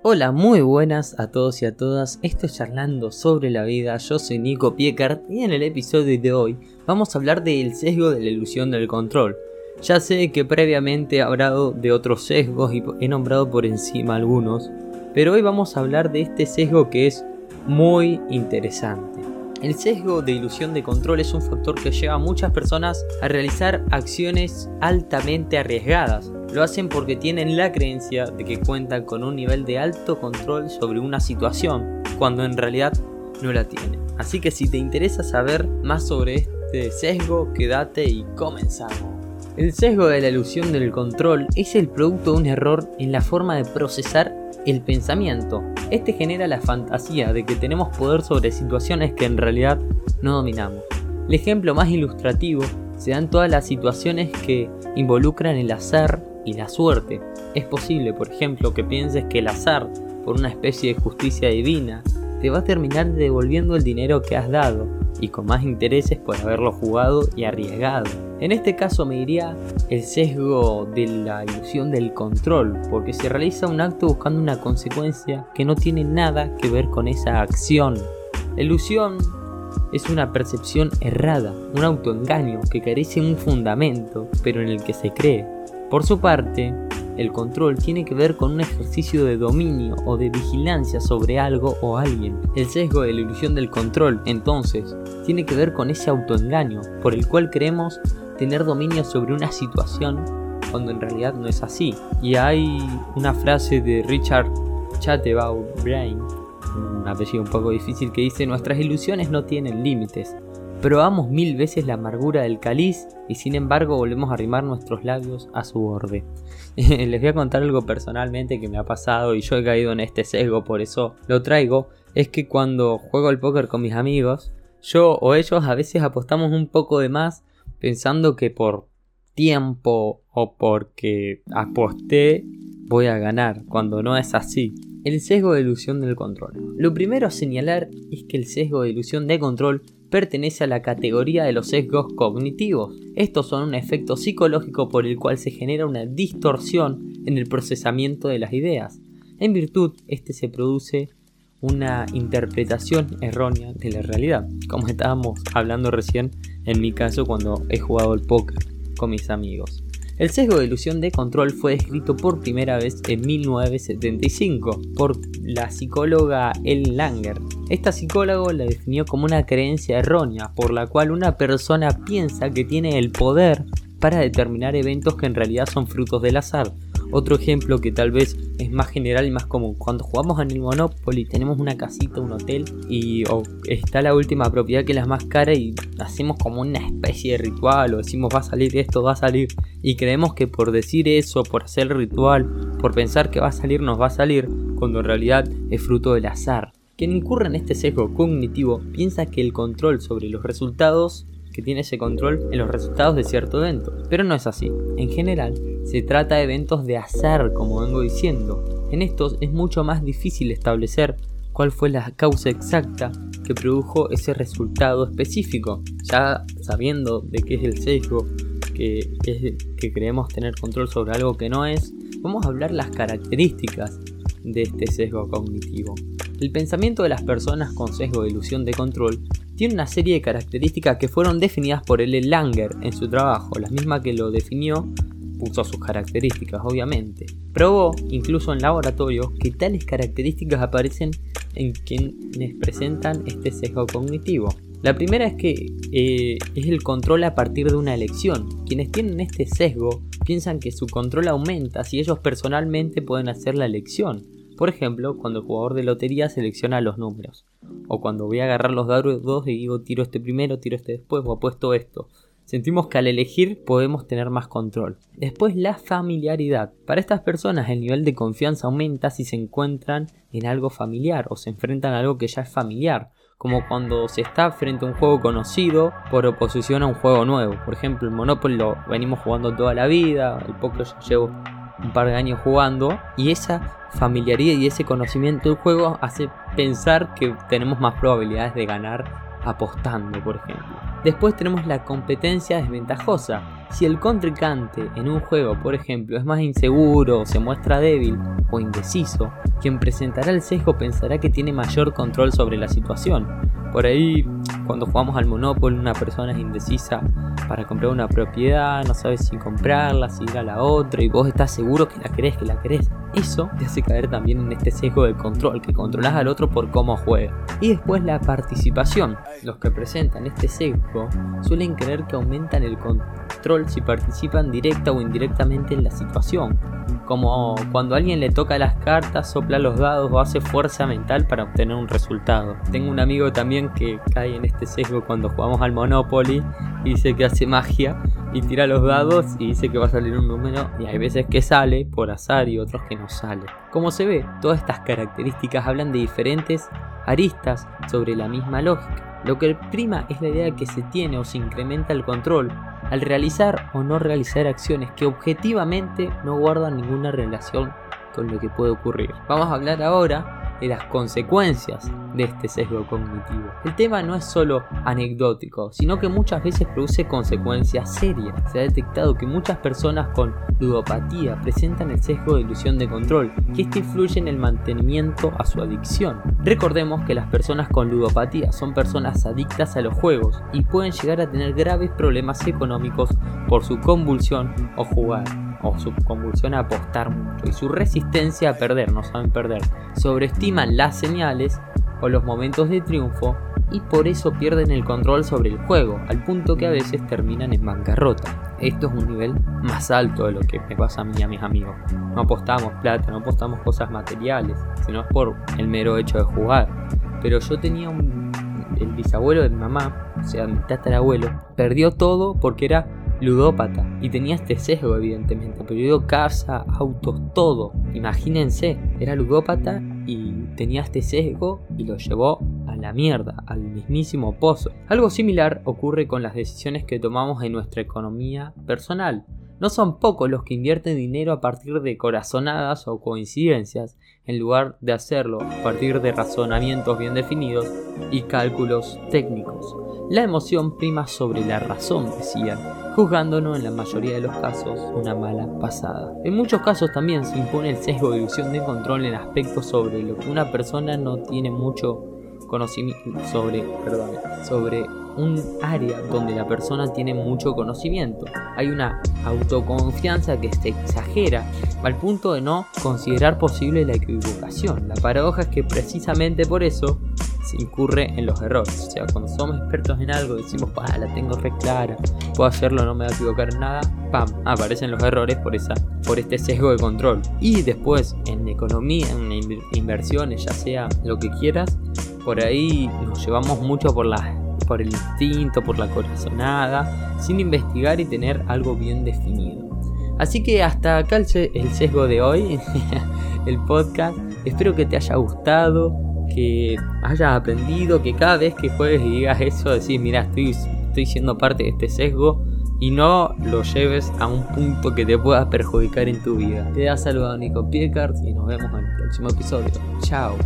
Hola, muy buenas a todos y a todas. Estoy charlando sobre la vida. Yo soy Nico Piecart y en el episodio de hoy vamos a hablar del sesgo de la ilusión del control. Ya sé que previamente he hablado de otros sesgos y he nombrado por encima algunos, pero hoy vamos a hablar de este sesgo que es muy interesante. El sesgo de ilusión de control es un factor que lleva a muchas personas a realizar acciones altamente arriesgadas. Lo hacen porque tienen la creencia de que cuentan con un nivel de alto control sobre una situación, cuando en realidad no la tienen. Así que si te interesa saber más sobre este sesgo, quédate y comenzamos. El sesgo de la ilusión del control es el producto de un error en la forma de procesar el pensamiento. Este genera la fantasía de que tenemos poder sobre situaciones que en realidad no dominamos. El ejemplo más ilustrativo se dan todas las situaciones que involucran el azar y la suerte. Es posible, por ejemplo, que pienses que el azar, por una especie de justicia divina, te va a terminar devolviendo el dinero que has dado y con más intereses por haberlo jugado y arriesgado. En este caso me diría el sesgo de la ilusión del control, porque se realiza un acto buscando una consecuencia que no tiene nada que ver con esa acción. La ilusión es una percepción errada, un autoengaño que carece de un fundamento, pero en el que se cree. Por su parte, el control tiene que ver con un ejercicio de dominio o de vigilancia sobre algo o alguien. El sesgo de la ilusión del control, entonces, tiene que ver con ese autoengaño por el cual creemos tener dominio sobre una situación cuando en realidad no es así. Y hay una frase de Richard Chatterbaugh Brain, un apellido un poco difícil, que dice: Nuestras ilusiones no tienen límites. Probamos mil veces la amargura del caliz y sin embargo volvemos a arrimar nuestros labios a su borde. Les voy a contar algo personalmente que me ha pasado y yo he caído en este sesgo, por eso lo traigo. Es que cuando juego al póker con mis amigos, yo o ellos a veces apostamos un poco de más pensando que por tiempo o porque aposté voy a ganar, cuando no es así. El sesgo de ilusión del control. Lo primero a señalar es que el sesgo de ilusión de control pertenece a la categoría de los sesgos cognitivos. Estos son un efecto psicológico por el cual se genera una distorsión en el procesamiento de las ideas. En virtud, este se produce una interpretación errónea de la realidad, como estábamos hablando recién en mi caso cuando he jugado el póker con mis amigos. El sesgo de ilusión de control fue descrito por primera vez en 1975 por la psicóloga Ellen Langer. Esta psicóloga la definió como una creencia errónea por la cual una persona piensa que tiene el poder para determinar eventos que en realidad son frutos del azar. Otro ejemplo que tal vez es más general y más común. Cuando jugamos en el Monopoly tenemos una casita, un hotel y está la última propiedad que es la más cara y hacemos como una especie de ritual o decimos va a salir esto, va a salir y creemos que por decir eso, por hacer el ritual, por pensar que va a salir, nos va a salir, cuando en realidad es fruto del azar. Quien incurre en este sesgo cognitivo piensa que el control sobre los resultados que tiene ese control en los resultados de cierto evento. Pero no es así. En general, se trata de eventos de azar, como vengo diciendo. En estos es mucho más difícil establecer cuál fue la causa exacta que produjo ese resultado específico. Ya sabiendo de qué es el sesgo, que, es, que creemos tener control sobre algo que no es, vamos a hablar las características de este sesgo cognitivo. El pensamiento de las personas con sesgo de ilusión de control tiene una serie de características que fueron definidas por L. Langer en su trabajo, la misma que lo definió puso sus características, obviamente. Probó, incluso en laboratorio, que tales características aparecen en quienes presentan este sesgo cognitivo. La primera es que eh, es el control a partir de una elección. Quienes tienen este sesgo piensan que su control aumenta si ellos personalmente pueden hacer la elección. Por ejemplo, cuando el jugador de lotería selecciona los números. O cuando voy a agarrar los dados y digo tiro este primero, tiro este después o apuesto esto. Sentimos que al elegir podemos tener más control. Después la familiaridad. Para estas personas el nivel de confianza aumenta si se encuentran en algo familiar o se enfrentan a algo que ya es familiar. Como cuando se está frente a un juego conocido por oposición a un juego nuevo. Por ejemplo, el Monopoly lo venimos jugando toda la vida, el poker ya llevo un par de años jugando y esa familiaridad y ese conocimiento del juego hace pensar que tenemos más probabilidades de ganar apostando, por ejemplo. Después tenemos la competencia desventajosa. Si el contrincante en un juego, por ejemplo, es más inseguro, se muestra débil o indeciso, quien presentará el sesgo pensará que tiene mayor control sobre la situación. Por ahí, cuando jugamos al Monopoly, una persona es indecisa para comprar una propiedad, no sabe si comprarla, si ir a la otra, y vos estás seguro que la querés, que la querés. Eso te hace caer también en este sesgo de control, que controlas al otro por cómo juega. Y después la participación. Los que presentan este sesgo suelen creer que aumentan el control si participan directa o indirectamente en la situación. Como cuando alguien le toca las cartas, sopla los dados o hace fuerza mental para obtener un resultado. Tengo un amigo también que cae en este sesgo cuando jugamos al Monopoly y dice que hace magia y tira los dados y dice que va a salir un número y hay veces que sale por azar y otros que no sale. Como se ve, todas estas características hablan de diferentes aristas sobre la misma lógica. Lo que prima es la idea de que se tiene o se incrementa el control al realizar o no realizar acciones que objetivamente no guardan ninguna relación con lo que puede ocurrir. Vamos a hablar ahora de las consecuencias de este sesgo cognitivo. El tema no es solo anecdótico, sino que muchas veces produce consecuencias serias. Se ha detectado que muchas personas con ludopatía presentan el sesgo de ilusión de control, que este influye en el mantenimiento a su adicción. Recordemos que las personas con ludopatía son personas adictas a los juegos y pueden llegar a tener graves problemas económicos por su convulsión o jugar o su convulsión a apostar mucho y su resistencia a perder, no saben perder. Sobreestiman las señales o los momentos de triunfo y por eso pierden el control sobre el juego, al punto que a veces terminan en bancarrota. Esto es un nivel más alto de lo que me pasa a mí y a mis amigos. No apostamos plata, no apostamos cosas materiales, sino es por el mero hecho de jugar. Pero yo tenía un... El bisabuelo de mi mamá, o sea, mi tatarabuelo, perdió todo porque era ludópata y tenía este sesgo evidentemente, perdió casa, autos, todo. Imagínense, era ludópata y tenía este sesgo y lo llevó a la mierda, al mismísimo pozo. Algo similar ocurre con las decisiones que tomamos en nuestra economía personal. No son pocos los que invierten dinero a partir de corazonadas o coincidencias, en lugar de hacerlo a partir de razonamientos bien definidos y cálculos técnicos. La emoción prima sobre la razón, decían, juzgándonos en la mayoría de los casos una mala pasada. En muchos casos también se impone el sesgo de ilusión de control en aspectos sobre lo que una persona no tiene mucho conocimiento sobre, perdón, sobre un área donde la persona tiene mucho conocimiento. Hay una autoconfianza que se exagera al punto de no considerar posible la equivocación. La paradoja es que precisamente por eso se incurre en los errores. O sea, cuando somos expertos en algo decimos, ah, la tengo re clara, puedo hacerlo, no me va a equivocar en nada, pam, aparecen los errores por, esa, por este sesgo de control. Y después en economía, en inversiones, ya sea lo que quieras, por ahí nos llevamos mucho por la por el instinto, por la corazonada, sin investigar y tener algo bien definido. Así que hasta acá el, sesgo de hoy, el podcast. Espero que te haya gustado, que hayas aprendido, que cada vez que juegues y digas eso, decís, mira, estoy, estoy siendo parte de este sesgo y no lo lleves a un punto que te pueda perjudicar en tu vida. Te da saludado Nico Piecart y nos vemos en el próximo episodio. Chao.